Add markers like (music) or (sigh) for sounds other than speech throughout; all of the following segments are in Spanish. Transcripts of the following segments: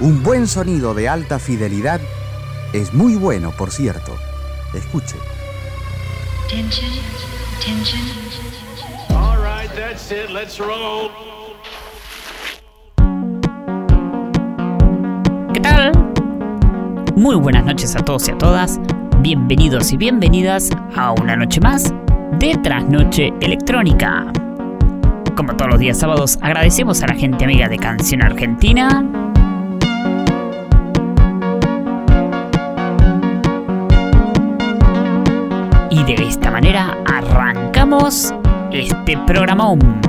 Un buen sonido de alta fidelidad es muy bueno, por cierto. Escuche. ¿Qué tal? Muy buenas noches a todos y a todas. Bienvenidos y bienvenidas a una noche más de Trasnoche Electrónica. Como todos los días sábados, agradecemos a la gente amiga de Canción Argentina manera arrancamos este programón.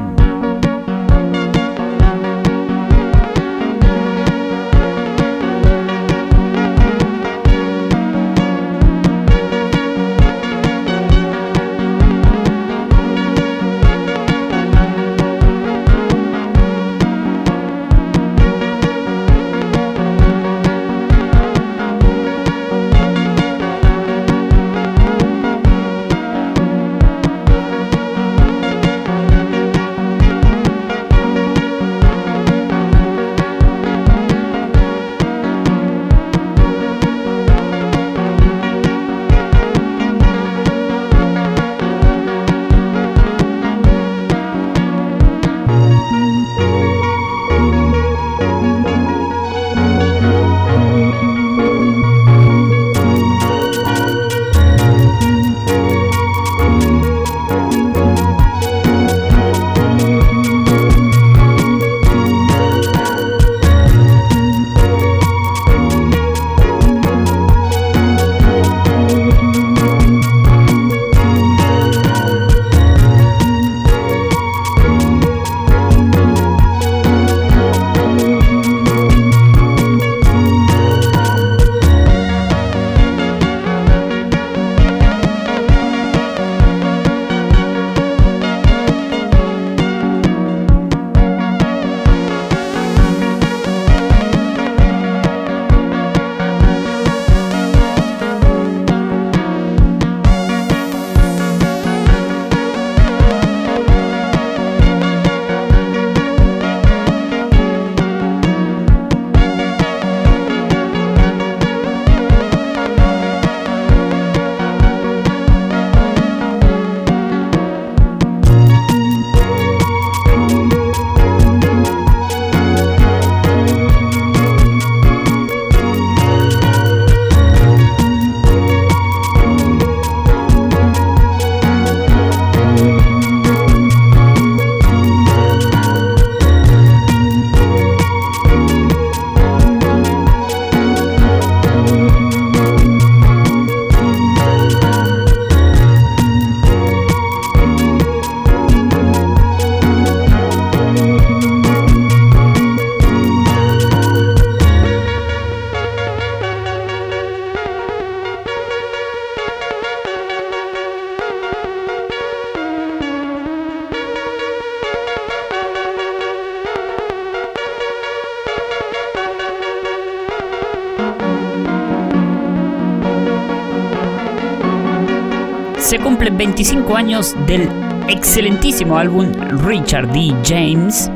25 años del excelentísimo álbum Richard D. James.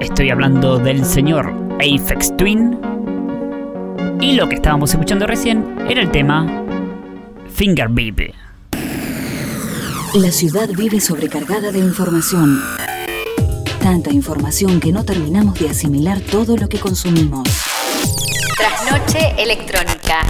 Estoy hablando del señor Aphex Twin. Y lo que estábamos escuchando recién era el tema Finger Beep. La ciudad vive sobrecargada de información. Tanta información que no terminamos de asimilar todo lo que consumimos. Trasnoche electrónica.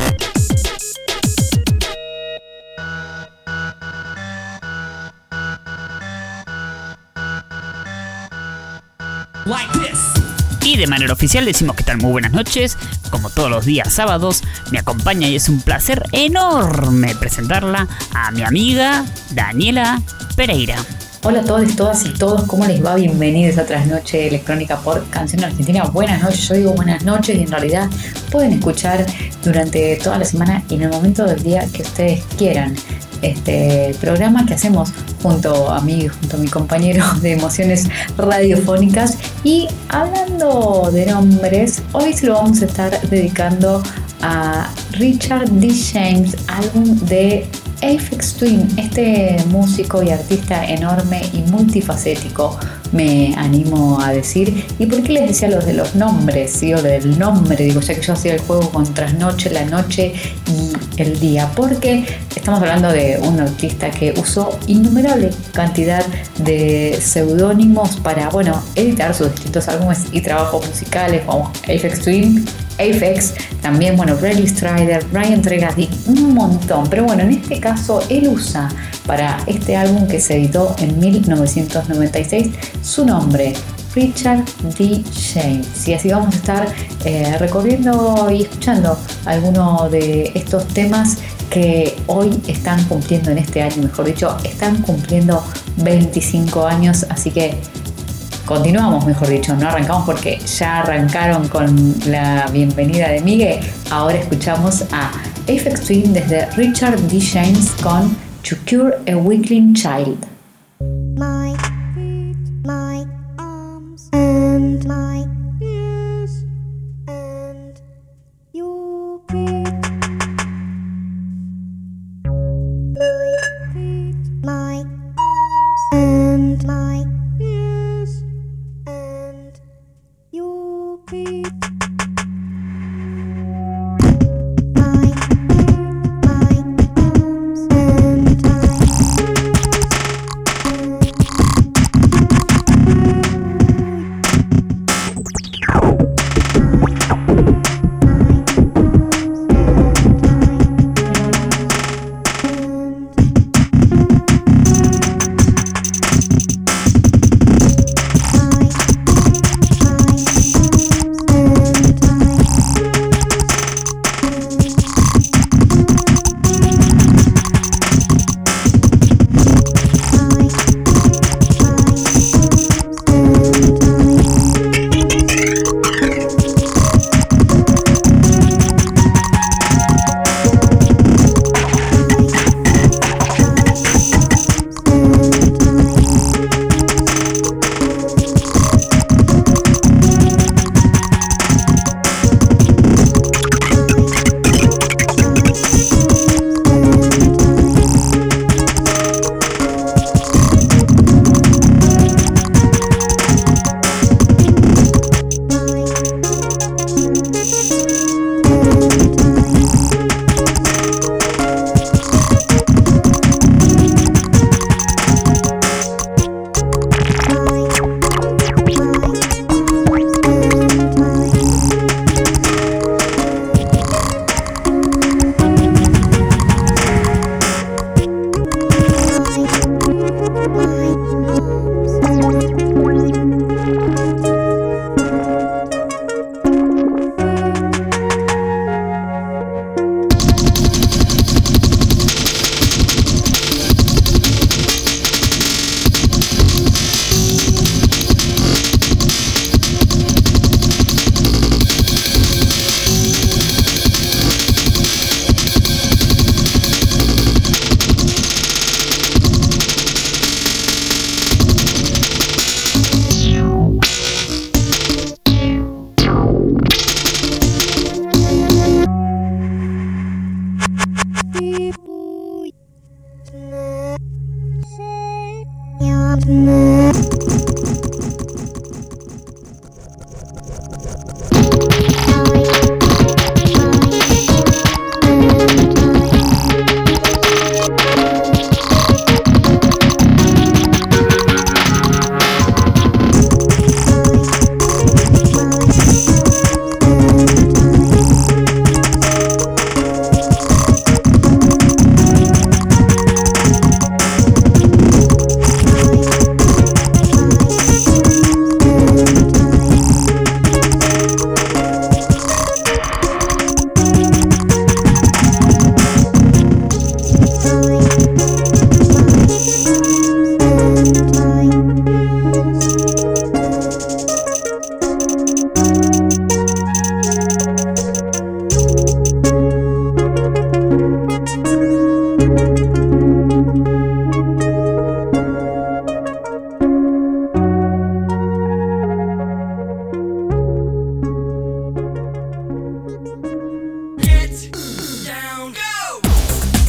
Y de manera oficial decimos que tal muy buenas noches, como todos los días sábados, me acompaña y es un placer enorme presentarla a mi amiga Daniela Pereira. Hola a todos, todas y todos, ¿cómo les va? Bienvenidos a Trasnoche Electrónica por Canción Argentina. Buenas noches, yo digo buenas noches y en realidad pueden escuchar durante toda la semana y en el momento del día que ustedes quieran este programa que hacemos junto a mí, junto a mi compañero (laughs) de emociones radiofónicas. Y hablando de nombres, hoy se lo vamos a estar dedicando a Richard D. James, álbum de Aphex Twin, este músico y artista enorme y multifacético, me animo a decir. ¿Y por qué les decía lo de los nombres? ¿sí? O del nombre, digo, ya que yo hacía el juego con trasnoche, la noche y el día. Porque estamos hablando de un artista que usó innumerable cantidad de seudónimos para, bueno, editar sus distintos álbumes y trabajos musicales como Apex Twin, Apex, también, bueno, Bradley Strider, Brian Tregati, un montón. Pero bueno, en este caso él usa para este álbum que se editó en 1996 su nombre, Richard D. James. Y así vamos a estar eh, recorriendo y escuchando algunos de estos temas que hoy están cumpliendo en este año, mejor dicho, están cumpliendo 25 años, así que continuamos, mejor dicho, no arrancamos porque ya arrancaron con la bienvenida de Miguel, ahora escuchamos a Apex Twin desde Richard D. James con To Cure a Weakling Child.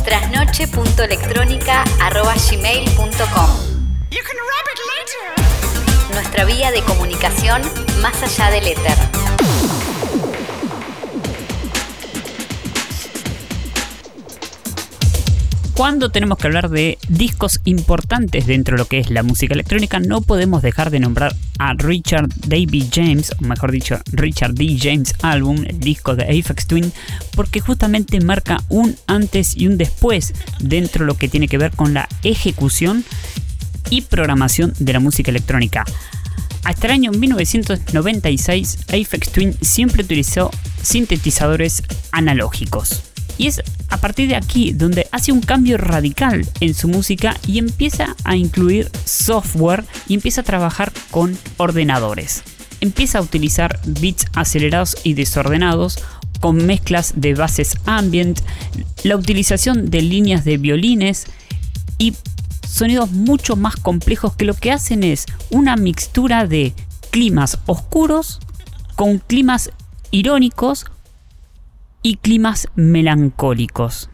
Trasnoche.electrónica.gmail punto com. You can rob it. Nuestra vía de comunicación más allá de Letter. Cuando tenemos que hablar de discos importantes dentro de lo que es la música electrónica, no podemos dejar de nombrar a Richard David James, o mejor dicho, Richard D. James Album, el disco de Aphex Twin, porque justamente marca un antes y un después dentro de lo que tiene que ver con la ejecución y programación de la música electrónica. Hasta el año 1996, Aphex Twin siempre utilizó sintetizadores analógicos. Y es partir de aquí donde hace un cambio radical en su música y empieza a incluir software y empieza a trabajar con ordenadores. Empieza a utilizar beats acelerados y desordenados con mezclas de bases ambient, la utilización de líneas de violines y sonidos mucho más complejos que lo que hacen es una mixtura de climas oscuros con climas irónicos y climas melancólicos.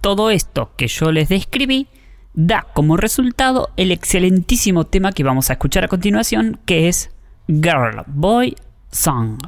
Todo esto que yo les describí da como resultado el excelentísimo tema que vamos a escuchar a continuación, que es Girl Boy Song.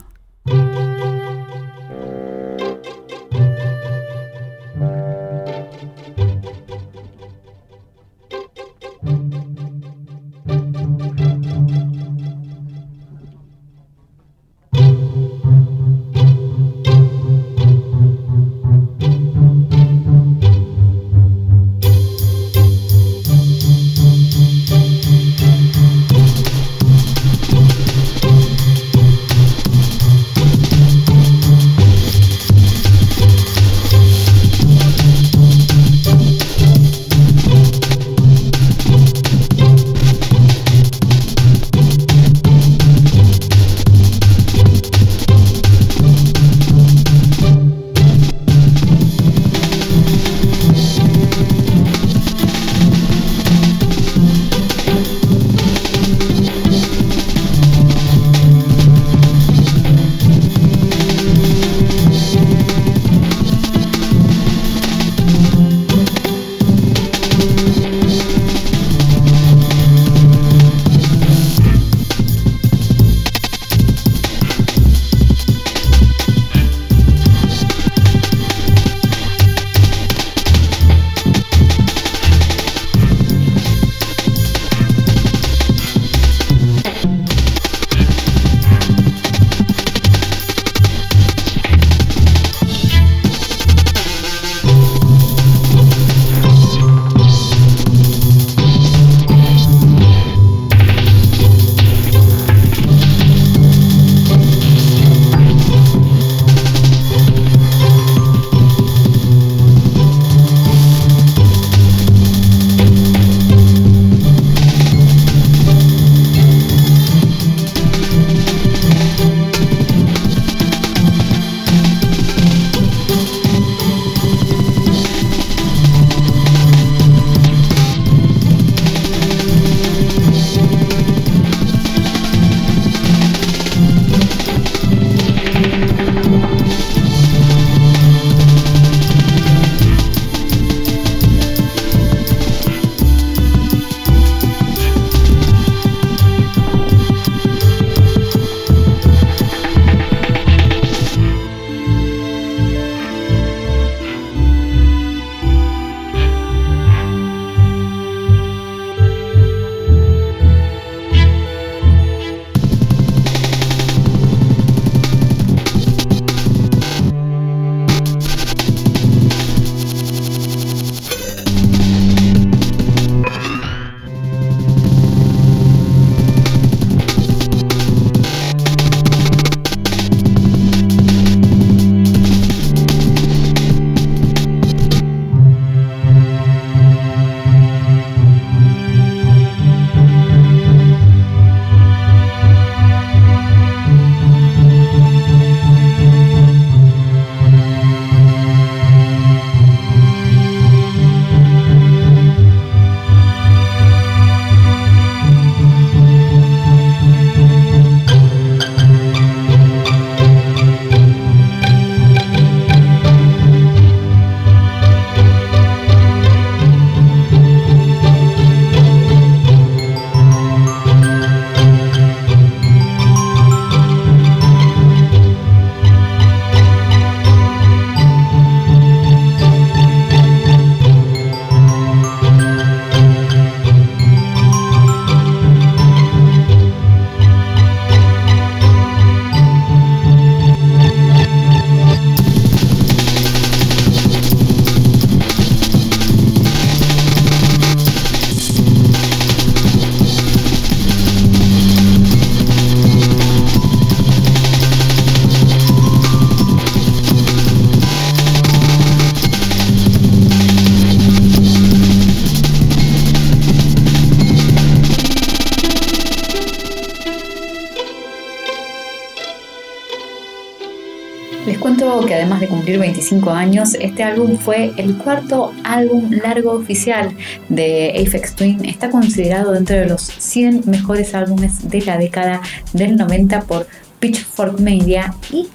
25 años, este álbum fue el cuarto álbum largo oficial de Aphex Twin. Está considerado dentro de los 100 mejores álbumes de la década del 90 por Pitchfork Media y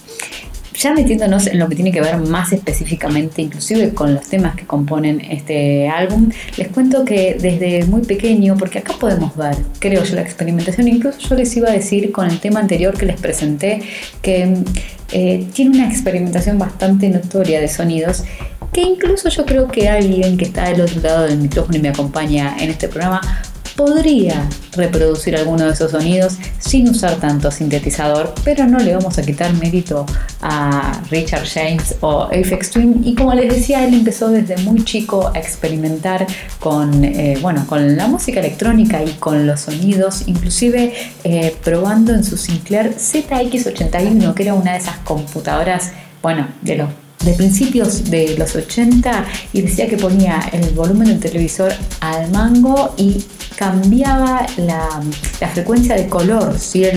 ya metiéndonos en lo que tiene que ver más específicamente, inclusive con los temas que componen este álbum, les cuento que desde muy pequeño, porque acá podemos ver, creo yo, la experimentación, incluso yo les iba a decir con el tema anterior que les presenté, que eh, tiene una experimentación bastante notoria de sonidos que incluso yo creo que alguien que está del otro lado del micrófono y me acompaña en este programa podría reproducir alguno de esos sonidos sin usar tanto sintetizador, pero no le vamos a quitar mérito a Richard James o Aphex Twin. Y como les decía, él empezó desde muy chico a experimentar con, eh, bueno, con la música electrónica y con los sonidos, inclusive eh, probando en su Sinclair ZX81, que era una de esas computadoras, bueno, de los de principios de los 80 y decía que ponía el volumen del televisor al mango y cambiaba la, frecuencia de color,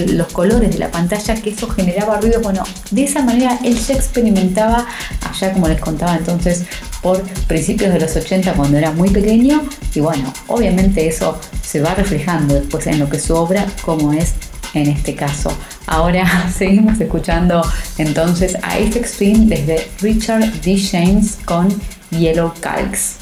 los colores de la pantalla, que eso generaba ruido. Bueno, de esa manera él ya experimentaba, allá como les contaba entonces, por principios de los 80 cuando era muy pequeño. Y bueno, obviamente eso se va reflejando después en lo que su obra, como es en este caso. Ahora (laughs) seguimos escuchando entonces a este Extreme desde Richard D. James con Yellow Calcs.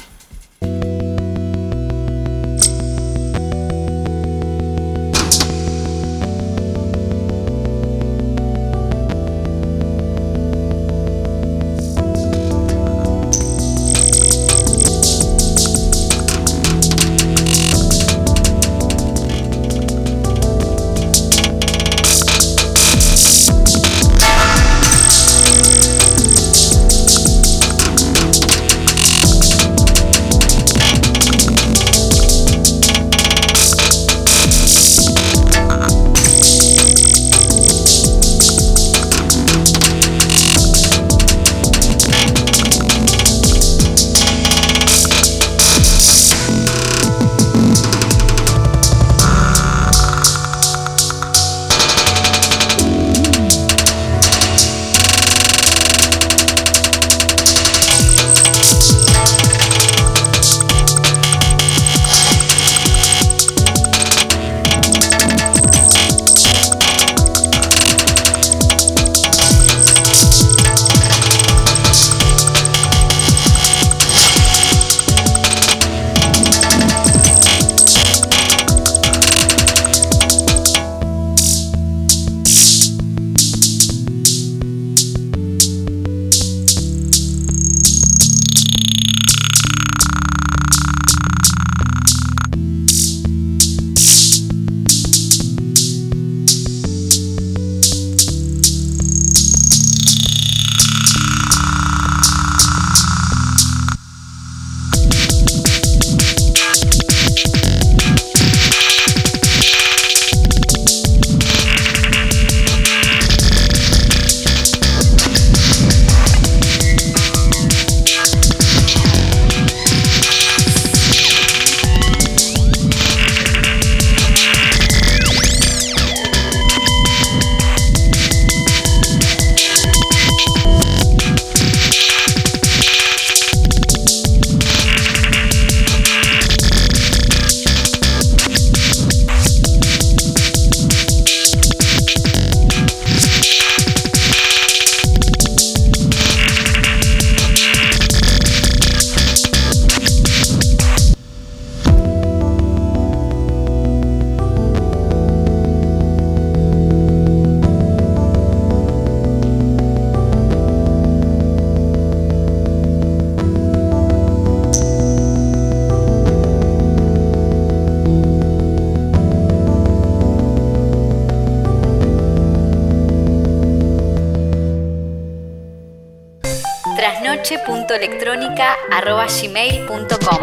gmail.com.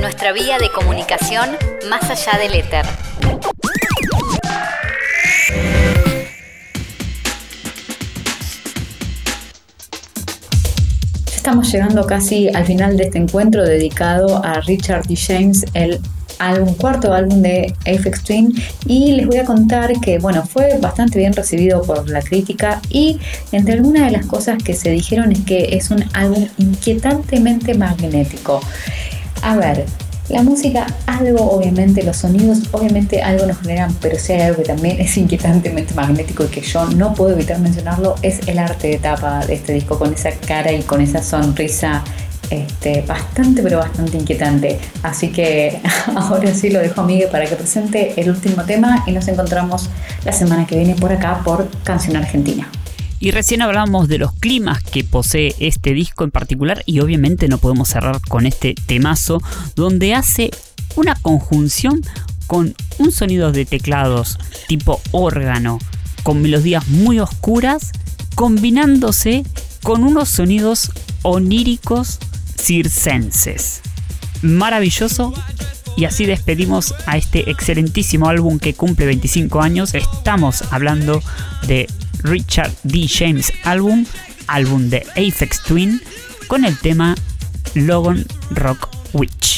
Nuestra vía de comunicación más allá del éter. Estamos llegando casi al final de este encuentro dedicado a Richard D. James, el álbum, cuarto álbum de Aphex Twin y les voy a contar que bueno, fue bastante bien recibido por la crítica y entre algunas de las cosas que se dijeron es que es un álbum inquietantemente magnético. A ver, la música, algo obviamente, los sonidos, obviamente algo nos generan, pero si hay algo que también es inquietantemente magnético y que yo no puedo evitar mencionarlo, es el arte de tapa de este disco, con esa cara y con esa sonrisa este, bastante, pero bastante inquietante. Así que (laughs) ahora sí lo dejo a Miguel para que presente el último tema y nos encontramos la semana que viene por acá por Canción Argentina. Y recién hablamos de los climas que posee este disco en particular y obviamente no podemos cerrar con este temazo donde hace una conjunción con un sonido de teclados tipo órgano, con melodías muy oscuras, combinándose con unos sonidos oníricos circenses. Maravilloso y así despedimos a este excelentísimo álbum que cumple 25 años. Estamos hablando de Richard D. James Album, álbum de Aphex Twin, con el tema Logan Rock Witch.